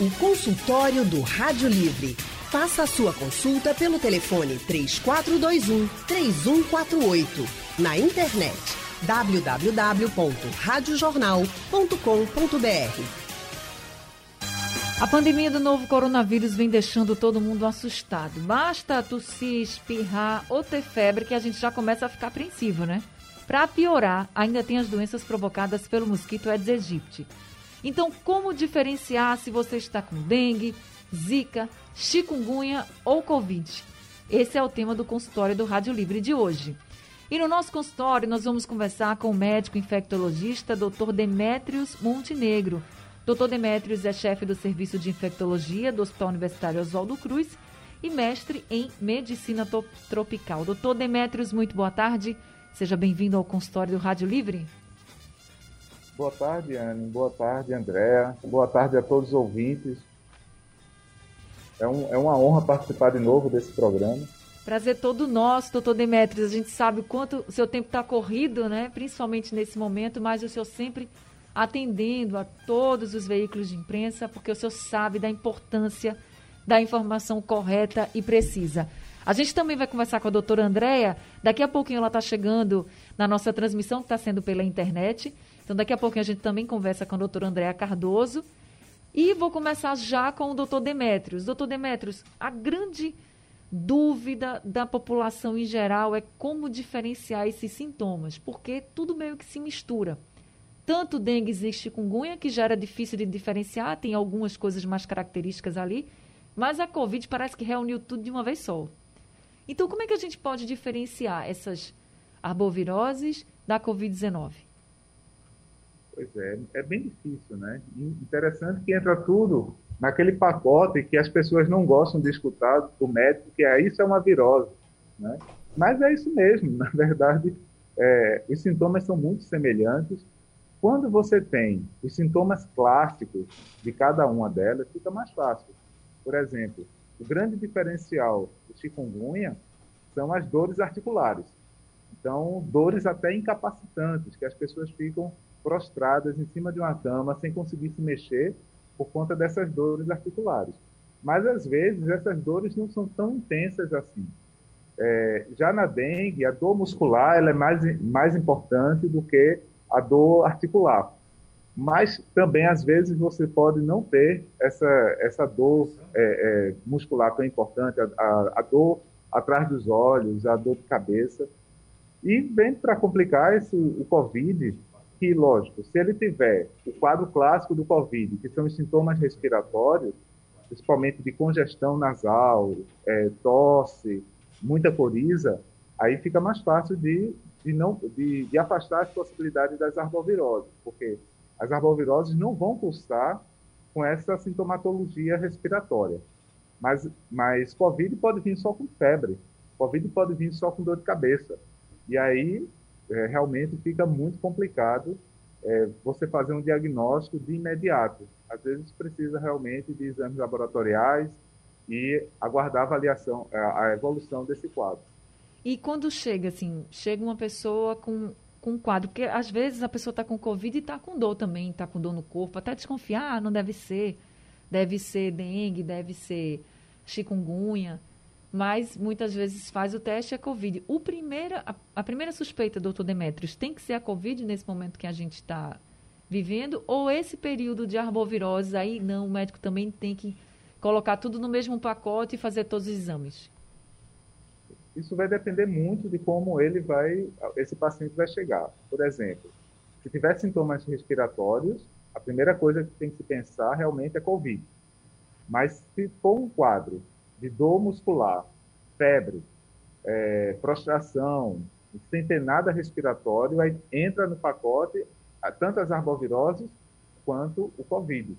O consultório do Rádio Livre. Faça a sua consulta pelo telefone 3421 3148. Na internet www.radiojornal.com.br. A pandemia do novo coronavírus vem deixando todo mundo assustado. Basta tossir, espirrar ou ter febre que a gente já começa a ficar apreensivo, né? Para piorar, ainda tem as doenças provocadas pelo mosquito Aedes aegypti. Então, como diferenciar se você está com dengue, zika, chikungunya ou covid? Esse é o tema do consultório do Rádio Livre de hoje. E no nosso consultório nós vamos conversar com o médico infectologista Dr. Demétrios Montenegro. Dr. Demétrios é chefe do Serviço de Infectologia do Hospital Universitário Oswaldo Cruz e mestre em Medicina Tropical. Dr. Demétrios, muito boa tarde. Seja bem-vindo ao consultório do Rádio Livre. Boa tarde, Anne. Boa tarde, Andréa. Boa tarde a todos os ouvintes. É, um, é uma honra participar de novo desse programa. Prazer todo nosso, doutor Demetrios. A gente sabe o quanto o seu tempo está corrido, né? principalmente nesse momento, mas o senhor sempre atendendo a todos os veículos de imprensa, porque o senhor sabe da importância da informação correta e precisa. A gente também vai conversar com a doutora Andréia. Daqui a pouquinho ela está chegando na nossa transmissão, que está sendo pela internet. Então, daqui a pouquinho a gente também conversa com a doutora Andréa Cardoso. E vou começar já com o doutor Demétrios. Doutor Demétrios, a grande dúvida da população em geral é como diferenciar esses sintomas, porque tudo meio que se mistura. Tanto dengue e chikungunya, que já era difícil de diferenciar, tem algumas coisas mais características ali, mas a Covid parece que reuniu tudo de uma vez só. Então, como é que a gente pode diferenciar essas arboviroses da Covid-19? Pois é, é bem difícil, né? Interessante que entra tudo naquele pacote que as pessoas não gostam de escutar do médico, que é isso é uma virose, né? Mas é isso mesmo, na verdade, é, os sintomas são muito semelhantes. Quando você tem os sintomas clássicos de cada uma delas, fica mais fácil. Por exemplo, o grande diferencial do chikungunya são as dores articulares. Então, dores até incapacitantes, que as pessoas ficam prostradas em cima de uma cama sem conseguir se mexer por conta dessas dores articulares. Mas às vezes essas dores não são tão intensas assim. É, já na dengue, a dor muscular ela é mais, mais importante do que a dor articular. Mas também, às vezes, você pode não ter essa, essa dor é, é, muscular tão importante, a, a, a, dor atrás dos olhos, a dor de cabeça. E vem para complicar esse, o Covid, que, lógico, se ele tiver o quadro clássico do Covid, que são os sintomas respiratórios, principalmente de congestão nasal, é, tosse, muita coriza, aí fica mais fácil de, de, não, de, de afastar as possibilidades das arboviroses, porque as arboviroses não vão cursar com essa sintomatologia respiratória. Mas, mas Covid pode vir só com febre, Covid pode vir só com dor de cabeça. E aí é, realmente fica muito complicado é, você fazer um diagnóstico de imediato. Às vezes precisa realmente de exames laboratoriais e aguardar a avaliação, a, a evolução desse quadro. E quando chega, assim, chega uma pessoa com, com um quadro, porque às vezes a pessoa está com Covid e está com dor também, está com dor no corpo, até desconfiar, ah, não deve ser, deve ser dengue, deve ser chikungunya mas muitas vezes faz o teste é Covid. O primeira, a, a primeira suspeita, doutor Demetrios, tem que ser a Covid nesse momento que a gente está vivendo? Ou esse período de arbovirose, aí não, o médico também tem que colocar tudo no mesmo pacote e fazer todos os exames? Isso vai depender muito de como ele vai, esse paciente vai chegar. Por exemplo, se tiver sintomas respiratórios, a primeira coisa que tem que se pensar realmente é Covid. Mas se for um quadro de dor muscular, febre, é, prostração, sem ter nada respiratório, aí entra no pacote tanto as arboviroses quanto o Covid.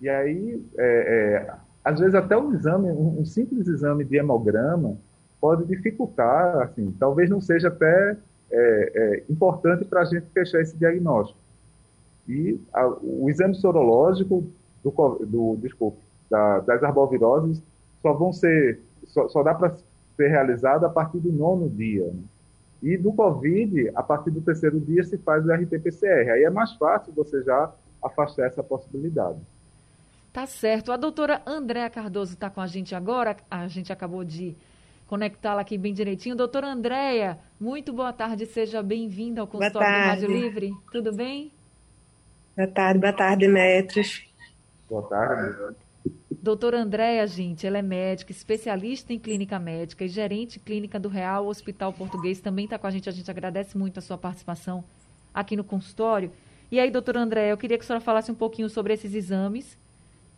E aí, é, é, às vezes até um exame, um, simples exame de hemograma pode dificultar, assim, talvez não seja até é, é, importante para a gente fechar esse diagnóstico. E a, o exame sorológico do, do desculpe, da, das arboviroses só vão ser, só, só dá para ser realizado a partir do nono dia. Né? E do Covid, a partir do terceiro dia se faz o RT-PCR. Aí é mais fácil você já afastar essa possibilidade. Tá certo. A doutora Andréa Cardoso está com a gente agora. A gente acabou de conectá-la aqui bem direitinho. Doutora Andréia, muito boa tarde. Seja bem-vinda ao consultório do Rádio Livre. Tudo bem? Boa tarde, boa tarde, Metros. Boa tarde. Doutora Andréia, gente, ela é médica, especialista em clínica médica e gerente clínica do Real Hospital Português. Também está com a gente. A gente agradece muito a sua participação aqui no consultório. E aí, doutora Andréia, eu queria que a senhora falasse um pouquinho sobre esses exames,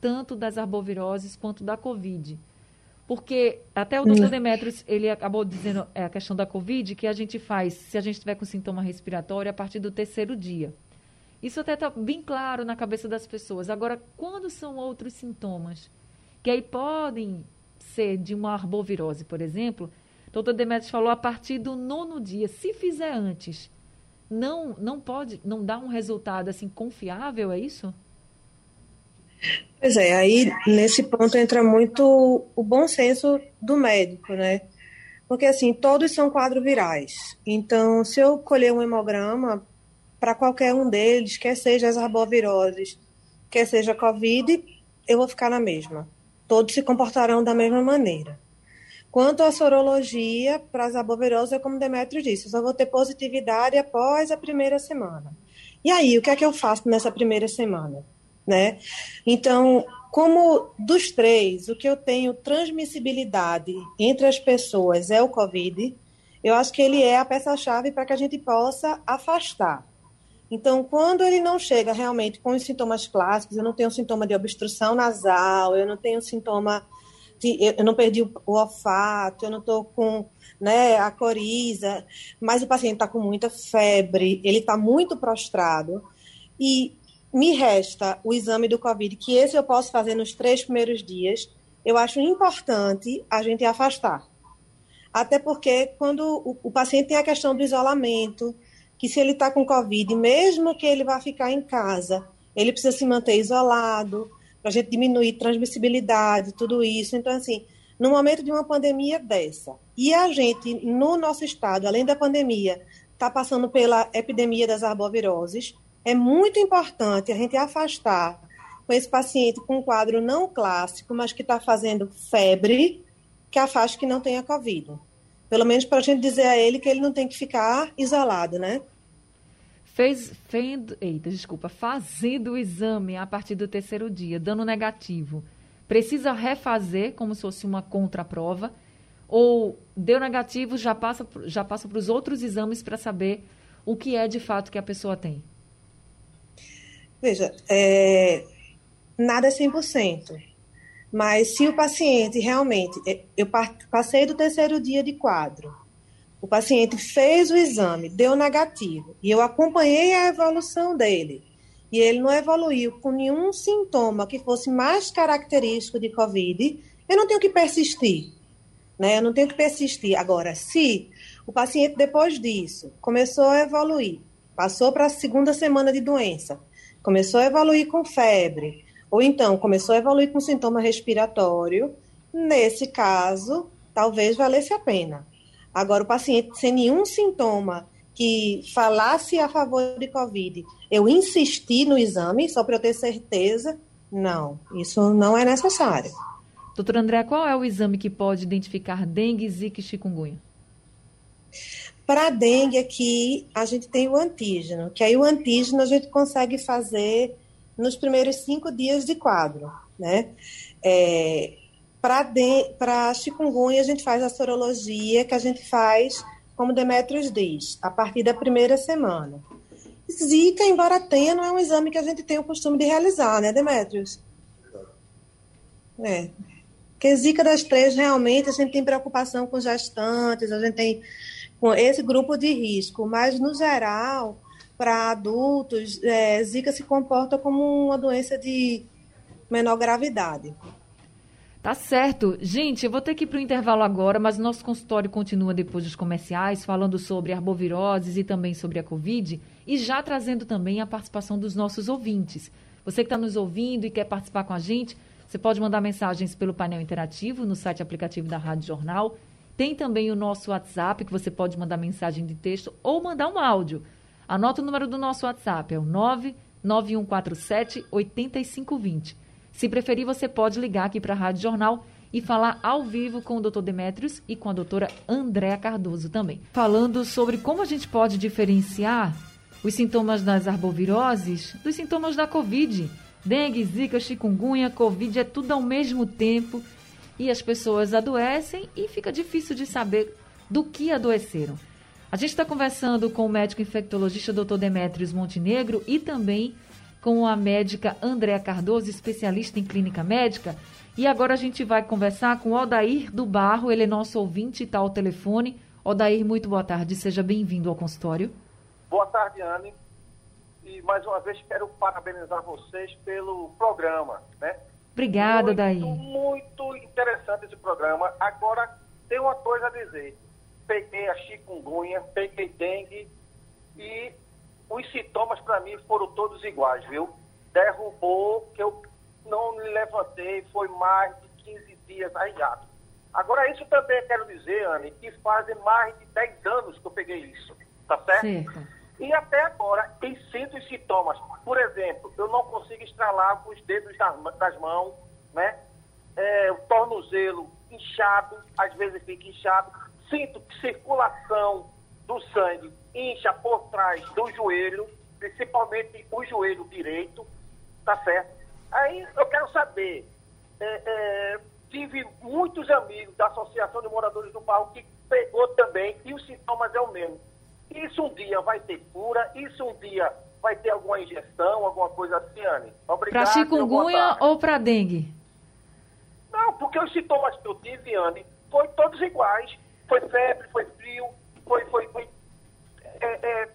tanto das arboviroses quanto da Covid. Porque até o doutor hum. Demetrios, ele acabou dizendo é, a questão da Covid, que a gente faz, se a gente tiver com sintoma respiratório, a partir do terceiro dia. Isso até está bem claro na cabeça das pessoas. Agora, quando são outros sintomas, que aí podem ser de uma arbovirose, por exemplo, doutor Demetrios falou a partir do nono dia. Se fizer antes, não, não pode, não dá um resultado assim confiável, é isso? Pois é, aí nesse ponto entra muito o bom senso do médico, né? Porque assim, todos são quadros virais. Então, se eu colher um hemograma para qualquer um deles, quer seja as arboviroses, quer seja a Covid, eu vou ficar na mesma. Todos se comportarão da mesma maneira. Quanto à sorologia, para as arboviroses, é como Demetrio disse, eu só vou ter positividade após a primeira semana. E aí, o que é que eu faço nessa primeira semana? Né? Então, como dos três, o que eu tenho transmissibilidade entre as pessoas é o Covid, eu acho que ele é a peça-chave para que a gente possa afastar. Então, quando ele não chega realmente com os sintomas clássicos, eu não tenho sintoma de obstrução nasal, eu não tenho sintoma eu não perdi o, olfato, eu não estou com né, a coriza, mas o paciente está com muita febre, ele está muito prostrado e me resta o exame do Covid, que esse eu posso fazer nos três primeiros dias. Eu acho importante a gente afastar. Até porque quando o, o paciente tem a questão do isolamento, que se ele está com Covid, mesmo que ele vá ficar em casa, ele precisa se manter isolado, para a gente diminuir transmissibilidade, tudo isso. Então, assim, no momento de uma pandemia dessa, e a gente, no nosso estado, além da pandemia, está passando pela epidemia das arboviroses, é muito importante a gente afastar com esse paciente com um quadro não clássico, mas que está fazendo febre, que afaste que não tenha Covid. Pelo menos para a gente dizer a ele que ele não tem que ficar isolado, né? fez, fez, eita, desculpa, fazendo o exame a partir do terceiro dia, dando negativo, precisa refazer como se fosse uma contraprova, ou deu negativo, já passa, já passa para os outros exames para saber o que é de fato que a pessoa tem? Veja, é, nada é 100%. Mas se o paciente realmente. É, eu passei do terceiro dia de quadro, o paciente fez o exame, deu negativo, e eu acompanhei a evolução dele, e ele não evoluiu com nenhum sintoma que fosse mais característico de Covid, eu não tenho que persistir. Né? Eu não tenho que persistir. Agora, se o paciente, depois disso, começou a evoluir, passou para a segunda semana de doença, começou a evoluir com febre, ou então começou a evoluir com sintoma respiratório, nesse caso, talvez valesse a pena. Agora, o paciente sem nenhum sintoma que falasse a favor de Covid, eu insisti no exame só para eu ter certeza, não, isso não é necessário. Doutora André, qual é o exame que pode identificar dengue, zika e chikungunya? Para dengue aqui, a gente tem o antígeno, que aí o antígeno a gente consegue fazer nos primeiros cinco dias de quadro, né? É, para chikungunya, a gente faz a sorologia, que a gente faz, como Demetrios diz, a partir da primeira semana. Zika, embora tenha, não é um exame que a gente tem o costume de realizar, né, Demetrios? É. Porque Zika das três, realmente, a gente tem preocupação com gestantes, a gente tem com esse grupo de risco, mas, no geral, para adultos, é, Zika se comporta como uma doença de menor gravidade. Tá certo. Gente, eu vou ter que ir para o intervalo agora, mas nosso consultório continua depois dos comerciais, falando sobre arboviroses e também sobre a Covid, e já trazendo também a participação dos nossos ouvintes. Você que está nos ouvindo e quer participar com a gente, você pode mandar mensagens pelo painel interativo no site aplicativo da Rádio Jornal. Tem também o nosso WhatsApp, que você pode mandar mensagem de texto ou mandar um áudio. Anota o número do nosso WhatsApp, é o 99147 8520. Se preferir, você pode ligar aqui para a Rádio Jornal e falar ao vivo com o Dr. Demetrios e com a doutora Andréa Cardoso também. Falando sobre como a gente pode diferenciar os sintomas das arboviroses dos sintomas da Covid. Dengue, zika, chikungunya, Covid é tudo ao mesmo tempo e as pessoas adoecem e fica difícil de saber do que adoeceram. A gente está conversando com o médico infectologista Dr. Demetrios Montenegro e também com a médica Andréa Cardoso, especialista em clínica médica. E agora a gente vai conversar com o Odair do Barro, ele é nosso ouvinte e está ao telefone. Odair, muito boa tarde, seja bem-vindo ao consultório. Boa tarde, Anne. E mais uma vez quero parabenizar vocês pelo programa, né? Obrigada, muito, Daí. Muito interessante esse programa. Agora, tem uma coisa a dizer. Peguei a chikungunya, peguei dengue e os sintomas para mim foram todos iguais, viu? Derrubou, que eu não me levantei, foi mais de 15 dias arriado. Agora, isso também quero dizer, Anne, que fazem mais de 10 anos que eu peguei isso, tá certo? Certo. E até agora, tem sinto os sintomas. Por exemplo, eu não consigo estralar com os dedos das, das mãos, né? É, o tornozelo inchado, às vezes fica inchado. Sinto que circulação do sangue incha por trás do joelho, principalmente o joelho direito, tá certo? Aí eu quero saber, é, é, tive muitos amigos da Associação de Moradores do Bairro que pegou também e os sintomas é o mesmo. Isso um dia vai ter cura, isso um dia vai ter alguma injeção, alguma coisa assim, Anne. Obrigado. Para chikungunya ou para dengue? Não, porque os sintomas que eu tive, Anne, foram todos iguais. Foi febre, foi frio, foi, foi, foi é, é,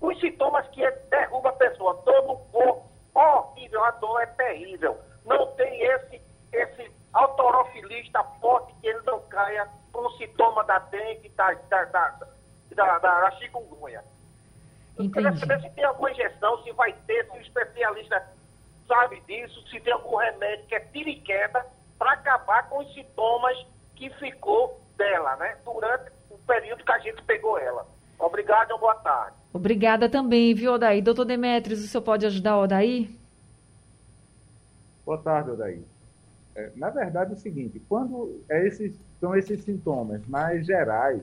os sintomas que é, derruba a pessoa, todo o corpo, horrível, a dor é terrível. Não tem esse, esse autorofilista forte que ele não caia com o sintoma da dengue, da, da, da, da, da chikungunya. Entendi. Saber se tem alguma injeção, se vai ter, se o especialista sabe disso, se tem algum remédio que é tira e queda para acabar com os sintomas que ficou dela, né? Durante o período que a gente pegou ela. Obrigado e boa tarde. Obrigada também, viu, Odaí? Doutor Demetrios, o senhor pode ajudar o Odaí? Boa tarde, Odaí. É, na verdade é o seguinte, quando é esses, são esses sintomas mais gerais,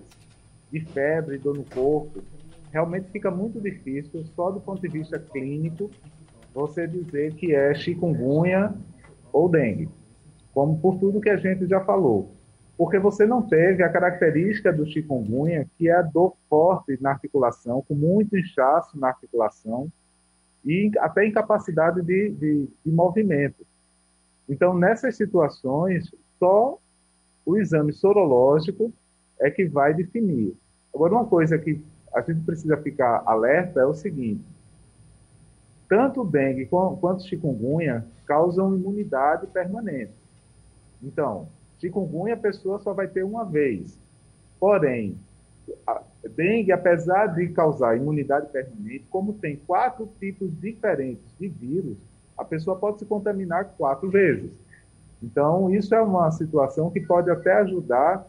de febre, dor no corpo, realmente fica muito difícil, só do ponto de vista clínico, você dizer que é chikungunya ou dengue, como por tudo que a gente já falou. Porque você não teve a característica do chikungunya, que é a dor forte na articulação, com muito inchaço na articulação e até incapacidade de, de, de movimento. Então, nessas situações, só o exame sorológico é que vai definir. Agora, uma coisa que a gente precisa ficar alerta é o seguinte: tanto o dengue quanto o chikungunya causam imunidade permanente. Então, chikungunya a pessoa só vai ter uma vez. Porém, a dengue, apesar de causar imunidade permanente, como tem quatro tipos diferentes de vírus, a pessoa pode se contaminar quatro vezes. Então, isso é uma situação que pode até ajudar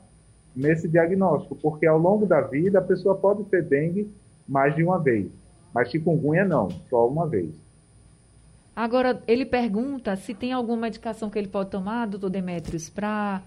nesse diagnóstico, porque ao longo da vida a pessoa pode ter dengue mais de uma vez, mas chikungunya não, só uma vez. Agora, ele pergunta se tem alguma medicação que ele pode tomar, doutor Demetrios, para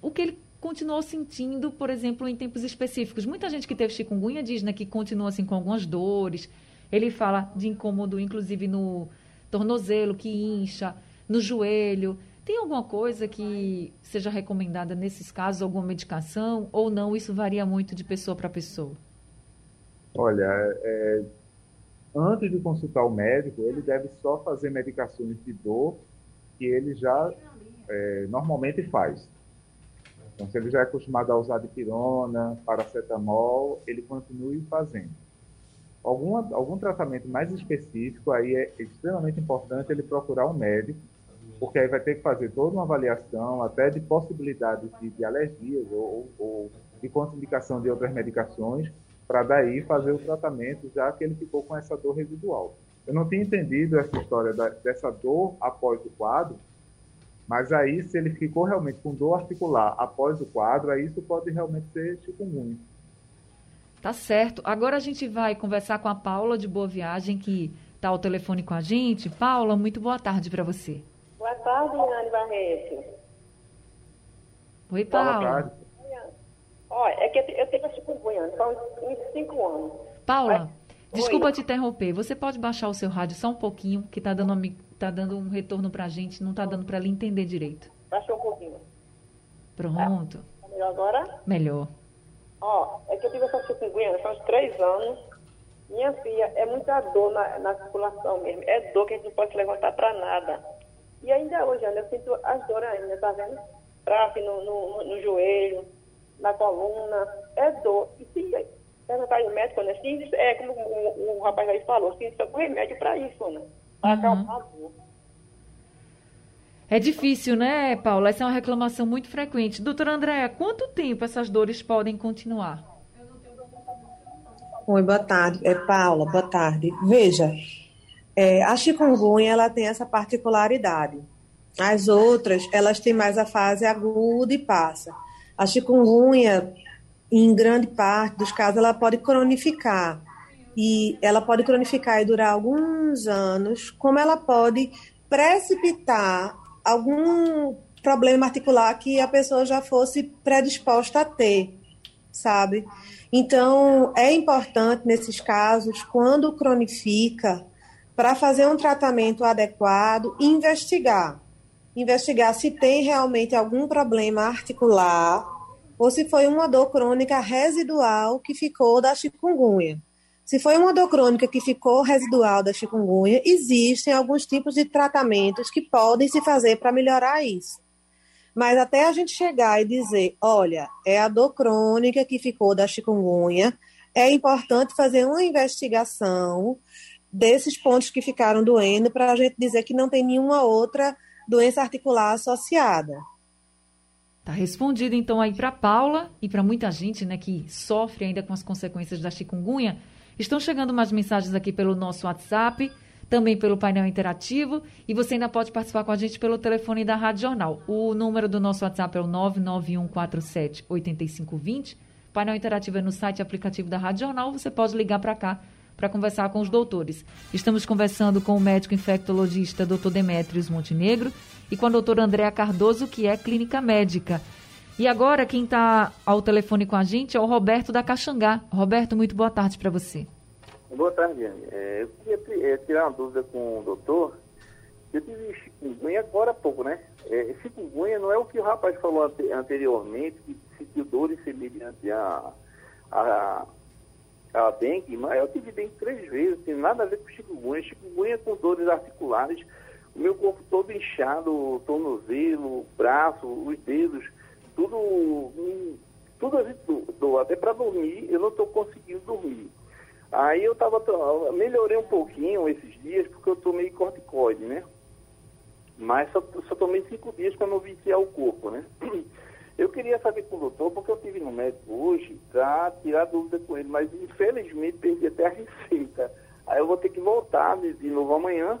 o que ele continuou sentindo, por exemplo, em tempos específicos. Muita gente que teve chikungunya diz né, que continua assim com algumas dores. Ele fala de incômodo, inclusive no tornozelo, que incha, no joelho. Tem alguma coisa que seja recomendada nesses casos, alguma medicação, ou não? Isso varia muito de pessoa para pessoa? Olha, é, antes de consultar o médico, ele deve só fazer medicações de dor que ele já é, normalmente faz. Então, se ele já é acostumado a usar dipirona, paracetamol, ele continue fazendo. Alguma, algum tratamento mais específico, aí é extremamente importante ele procurar um médico porque aí vai ter que fazer toda uma avaliação, até de possibilidades de, de alergias ou, ou de contraindicação de outras medicações, para daí fazer o tratamento, já que ele ficou com essa dor residual. Eu não tinha entendido essa história da, dessa dor após o quadro, mas aí, se ele ficou realmente com dor articular após o quadro, aí isso pode realmente ser chikungunya. Tá certo. Agora a gente vai conversar com a Paula de Boa Viagem, que está ao telefone com a gente. Paula, muito boa tarde para você. Boa tarde, Anne Barreto. Oi, Paula. Olha, é que eu tenho chikungunya há uns 5 anos. Paula, desculpa Oi. te interromper. Você pode baixar o seu rádio só um pouquinho, que está dando, tá dando um retorno para a gente, não está dando para lhe entender direito. Baixou um pouquinho. Pronto. Tá melhor agora? Melhor. Ó, é que eu tive essa chikungunya há uns 3 anos. Minha filha, é muita dor na, na circulação mesmo. É dor que a gente não pode levantar para nada. E ainda hoje, Ana, eu sinto as dores ainda, tá vendo? Trafe no, no, no, joelho, na coluna. É dor. E se perguntar ao médico, né? Se, é como o, o, rapaz aí falou, isso é um remédio para isso, né? Para uhum. acalmar a dor. É difícil, né, Paula? Essa é uma reclamação muito frequente. Doutora Andréa, quanto tempo essas dores podem continuar? Oi, boa tarde. É Paula, boa tarde. Veja, é, a chikungunya ela tem essa particularidade. As outras, elas têm mais a fase aguda e passa. A chikungunya, em grande parte dos casos, ela pode cronificar. E ela pode cronificar e durar alguns anos, como ela pode precipitar algum problema articular que a pessoa já fosse predisposta a ter, sabe? Então, é importante nesses casos, quando cronifica, para fazer um tratamento adequado, investigar. Investigar se tem realmente algum problema articular ou se foi uma dor crônica residual que ficou da chikungunya. Se foi uma dor crônica que ficou residual da chikungunya, existem alguns tipos de tratamentos que podem se fazer para melhorar isso. Mas até a gente chegar e dizer, olha, é a dor crônica que ficou da chikungunya, é importante fazer uma investigação desses pontos que ficaram doendo para a gente dizer que não tem nenhuma outra doença articular associada. Tá respondido então aí para Paula e para muita gente, né, que sofre ainda com as consequências da chikungunya. Estão chegando mais mensagens aqui pelo nosso WhatsApp, também pelo painel interativo, e você ainda pode participar com a gente pelo telefone da Rádio Jornal. O número do nosso WhatsApp é o 99147 8520. O painel interativo é no site aplicativo da Rádio Jornal, você pode ligar para cá para conversar com os doutores. Estamos conversando com o médico infectologista Dr. Demetrios Montenegro e com a doutora Andréa Cardoso, que é clínica médica. E agora quem está ao telefone com a gente é o Roberto da Caxangá. Roberto, muito boa tarde para você. Boa tarde. É, eu queria é, tirar uma dúvida com o doutor. Eu tive chikungunya agora há pouco, né? É, chikungunya não é o que o rapaz falou anteriormente, que sentiu dores semelhantes a, a a dengue, mas eu tive dengue três vezes, tem nada a ver com chikungunya. Chikungunya com dores articulares, o meu corpo todo inchado, tornozelo, braço, os dedos, tudo, tudo a gente do, até para dormir, eu não estou conseguindo dormir. Aí eu tava, melhorei um pouquinho esses dias, porque eu tomei corticoide, né? Mas só, só tomei cinco dias para não viciar o corpo, né? Eu queria saber com o doutor, porque eu tive no médico hoje para tirar dúvida com ele, mas infelizmente perdi até a receita. Aí eu vou ter que voltar de novo amanhã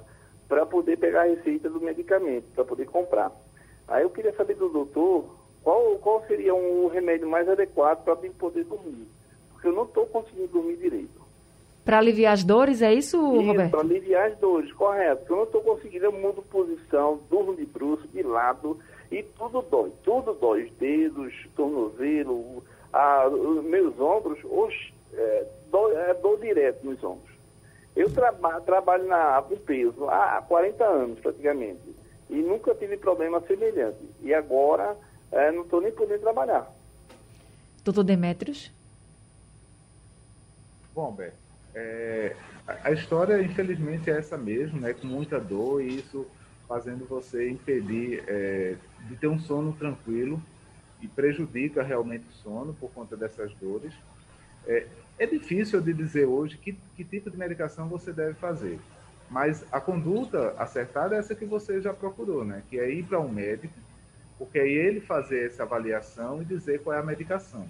para poder pegar a receita do medicamento, para poder comprar. Aí eu queria saber do doutor qual, qual seria um remédio mais adequado para poder dormir. Porque eu não estou conseguindo dormir direito. Para aliviar as dores, é isso, isso Roberto? Para aliviar as dores, correto. Porque eu não estou conseguindo, eu mudo posição, durmo de bruxo, de lado e tudo dói, tudo dói. Os dedos, tornozelo, a, os meus ombros, oxe, é, dor, é dor direto nos ombros. Eu traba, trabalho na, com peso há 40 anos praticamente e nunca tive problema semelhante. E agora é, não estou nem podendo trabalhar. Doutor Demetrios? Bom, Beto, é, a história infelizmente é essa mesmo, né, com muita dor e isso fazendo você impedir é, de ter um sono tranquilo e prejudica realmente o sono por conta dessas dores. É, é difícil de dizer hoje que, que tipo de medicação você deve fazer, mas a conduta acertada é essa que você já procurou, né? Que é ir para um médico, porque aí ele fazer essa avaliação e dizer qual é a medicação.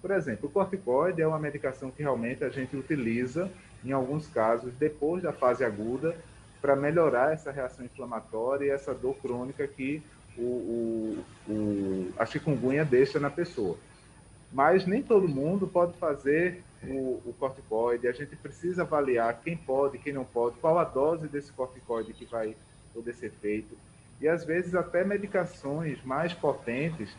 Por exemplo, o corticoide é uma medicação que realmente a gente utiliza em alguns casos depois da fase aguda para melhorar essa reação inflamatória e essa dor crônica que o, o, o, a chikungunya deixa na pessoa. Mas nem todo mundo pode fazer o, o corticoide, a gente precisa avaliar quem pode, quem não pode, qual a dose desse corticoide que vai poder ser feito. E às vezes até medicações mais potentes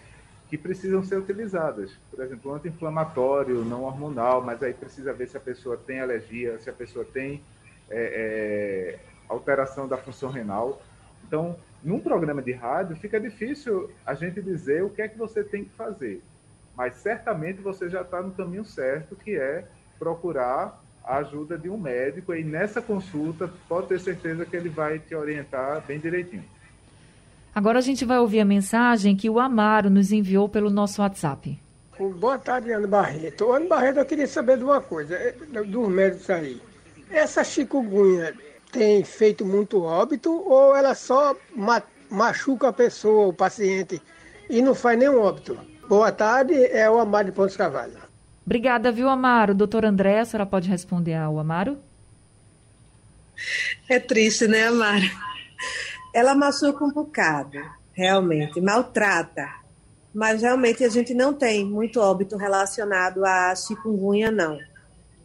que precisam ser utilizadas. Por exemplo, anti-inflamatório, não hormonal, mas aí precisa ver se a pessoa tem alergia, se a pessoa tem é, é, alteração da função renal. Então, num programa de rádio, fica difícil a gente dizer o que é que você tem que fazer. Mas certamente você já está no caminho certo, que é procurar a ajuda de um médico e nessa consulta pode ter certeza que ele vai te orientar bem direitinho. Agora a gente vai ouvir a mensagem que o Amaro nos enviou pelo nosso WhatsApp. Boa tarde, Ana Barreto. Ana Barreto, eu queria saber de uma coisa, é, dos médicos aí. Essa chikungunya tem feito muito óbito ou ela só machuca a pessoa, o paciente, e não faz nenhum óbito? Boa tarde, é o Amaro de Pontes Carvalho. Obrigada, viu, Amaro? Doutor André, a senhora pode responder ao Amaro? É triste, né, Amaro? Ela machuca um bocado, realmente, maltrata. Mas realmente a gente não tem muito óbito relacionado à chikungunya, não.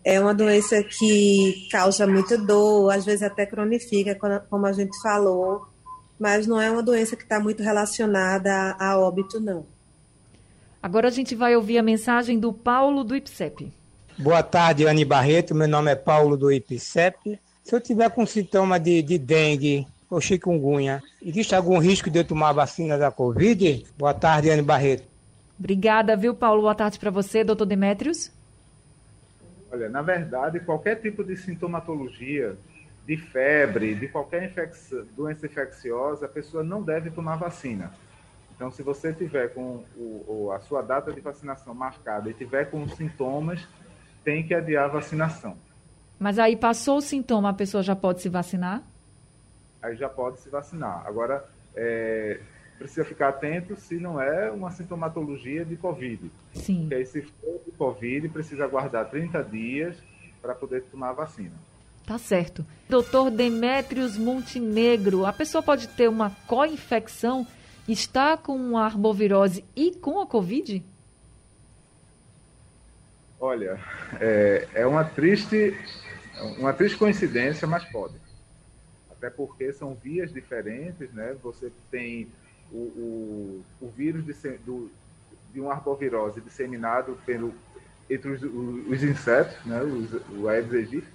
É uma doença que causa muita dor, às vezes até cronifica, como a gente falou, mas não é uma doença que está muito relacionada a óbito, não. Agora a gente vai ouvir a mensagem do Paulo do IPSEP. Boa tarde, Anne Barreto. Meu nome é Paulo do IPSEP. Se eu tiver com sintoma de, de dengue ou chikungunya, existe algum risco de eu tomar a vacina da Covid? Boa tarde, Anne Barreto. Obrigada, viu, Paulo? Boa tarde para você, doutor Demetrios. Olha, na verdade, qualquer tipo de sintomatologia, de febre, de qualquer doença infecciosa, a pessoa não deve tomar vacina. Então, se você tiver com o, a sua data de vacinação marcada e tiver com sintomas, tem que adiar a vacinação. Mas aí passou o sintoma, a pessoa já pode se vacinar? Aí já pode se vacinar. Agora, é, precisa ficar atento se não é uma sintomatologia de Covid. Sim. Porque aí, se for de Covid, precisa aguardar 30 dias para poder tomar a vacina. Tá certo. Doutor Demétrios Montenegro, a pessoa pode ter uma co-infecção está com a arbovirose e com a Covid? Olha, é, é uma triste uma triste coincidência, mas pode. Até porque são vias diferentes, né? Você tem o, o, o vírus de, do, de uma arbovirose disseminado pelo, entre os, os insetos, né? Os, o Aedes aegypti,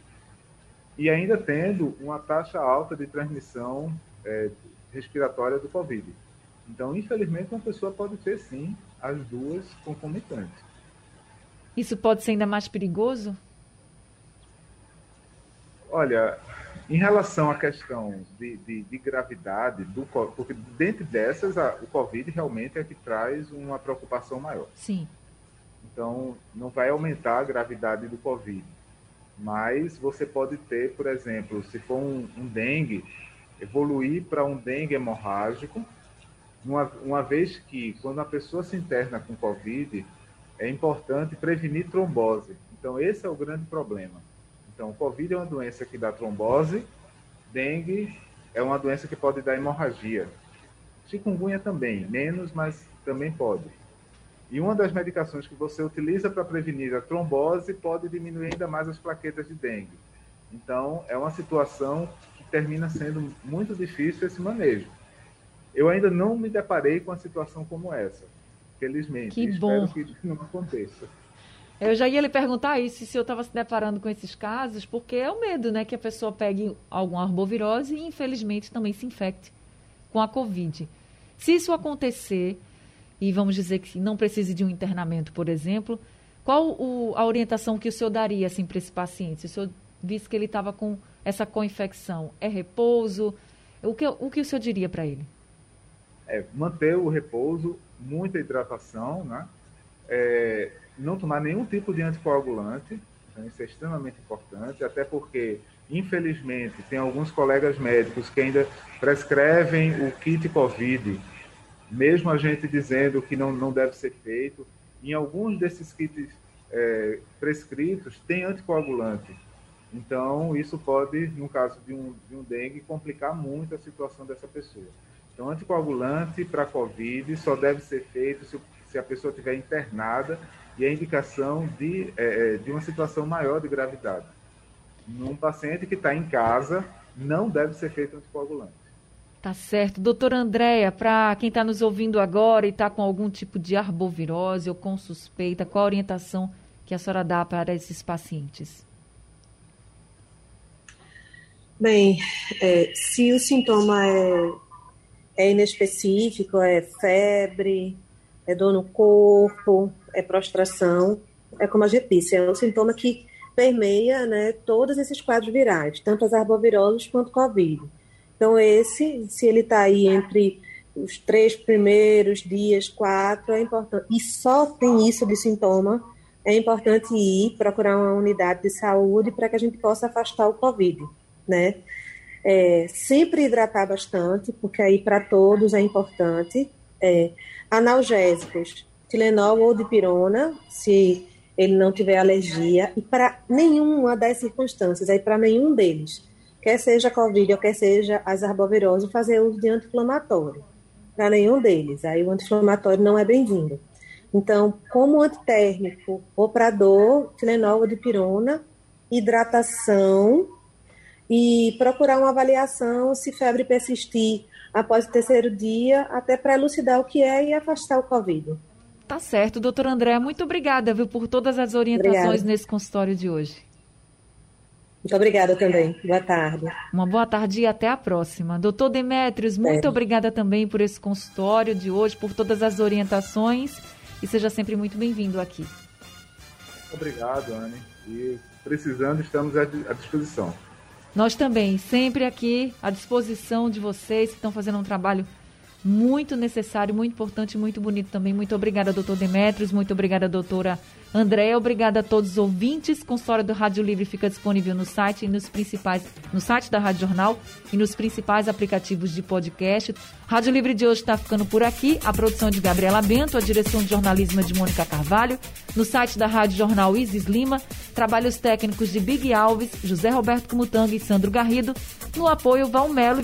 e ainda tendo uma taxa alta de transmissão é, respiratória do Covid. Então, infelizmente, uma pessoa pode ter sim as duas concomitantes. Isso pode ser ainda mais perigoso? Olha, em relação à questão de, de, de gravidade, do, porque dentro dessas, a, o Covid realmente é que traz uma preocupação maior. Sim. Então, não vai aumentar a gravidade do Covid. Mas você pode ter, por exemplo, se for um, um dengue, evoluir para um dengue hemorrágico, uma, uma vez que, quando a pessoa se interna com Covid, é importante prevenir trombose. Então, esse é o grande problema. Então, Covid é uma doença que dá trombose, dengue é uma doença que pode dar hemorragia. Chikungunya também, menos, mas também pode. E uma das medicações que você utiliza para prevenir a trombose pode diminuir ainda mais as plaquetas de dengue. Então, é uma situação que termina sendo muito difícil esse manejo. Eu ainda não me deparei com uma situação como essa. Felizmente. Que bom. Espero que não aconteça. Eu já ia lhe perguntar isso, se eu estava se deparando com esses casos, porque é o medo, né, que a pessoa pegue alguma arbovirose e, infelizmente, também se infecte com a Covid. Se isso acontecer, e vamos dizer que não precise de um internamento, por exemplo, qual o, a orientação que o senhor daria assim, para esse paciente? Se o senhor visse que ele estava com essa co-infecção, é repouso? O que, o que o senhor diria para ele? é manter o repouso, muita hidratação, né? É, não tomar nenhum tipo de anticoagulante, então isso é extremamente importante, até porque, infelizmente, tem alguns colegas médicos que ainda prescrevem o kit COVID, mesmo a gente dizendo que não, não deve ser feito. Em alguns desses kits é, prescritos, tem anticoagulante. Então, isso pode, no caso de um, de um dengue, complicar muito a situação dessa pessoa. Então, anticoagulante para COVID só deve ser feito se, se a pessoa estiver internada e a indicação de, é, é de uma situação maior de gravidade. Num paciente que está em casa, não deve ser feito anticoagulante. Tá certo. Doutora Andréia, para quem está nos ouvindo agora e está com algum tipo de arbovirose ou com suspeita, qual a orientação que a senhora dá para esses pacientes? Bem, é, se o sintoma é, é inespecífico, é febre, é dor no corpo, é prostração, é como a gente disse, é um sintoma que permeia né, todos esses quadros virais, tanto as arboviroses quanto Covid. Então, esse, se ele está aí entre os três primeiros dias, quatro, é importante. E só tem isso de sintoma, é importante ir procurar uma unidade de saúde para que a gente possa afastar o Covid, né? É, sempre hidratar bastante, porque aí para todos é importante. É, analgésicos, Tilenol ou dipirona, se ele não tiver alergia, e para nenhuma das circunstâncias, aí para nenhum deles quer seja Covid ou quer seja as arboviroses, fazer uso de anti-inflamatório. Para nenhum deles. Aí o anti-inflamatório não é bem-vindo. Então, como antitérmico ou para dor, Tilenol ou dipirona, hidratação e procurar uma avaliação se febre persistir após o terceiro dia, até para elucidar o que é e afastar o Covid. Tá certo, doutor André. Muito obrigada, viu, por todas as orientações obrigada. nesse consultório de hoje. Muito obrigada também. Boa tarde. Uma boa tarde e até a próxima. Doutor Demétrios, muito é. obrigada também por esse consultório de hoje, por todas as orientações e seja sempre muito bem-vindo aqui. Obrigado, Anne. E precisando, estamos à disposição. Nós também, sempre aqui à disposição de vocês que estão fazendo um trabalho muito necessário, muito importante, muito bonito também. Muito obrigada, doutor Demetrios, muito obrigada, doutora Andréa. Obrigada a todos os ouvintes. Consultório do Rádio Livre fica disponível no site e nos principais, no site da Rádio Jornal e nos principais aplicativos de podcast. Rádio Livre de hoje está ficando por aqui. A produção de Gabriela Bento, a direção de jornalismo é de Mônica Carvalho. No site da Rádio Jornal Isis Lima, trabalhos técnicos de Big Alves, José Roberto Cumutanga e Sandro Garrido. No apoio, Valmelo.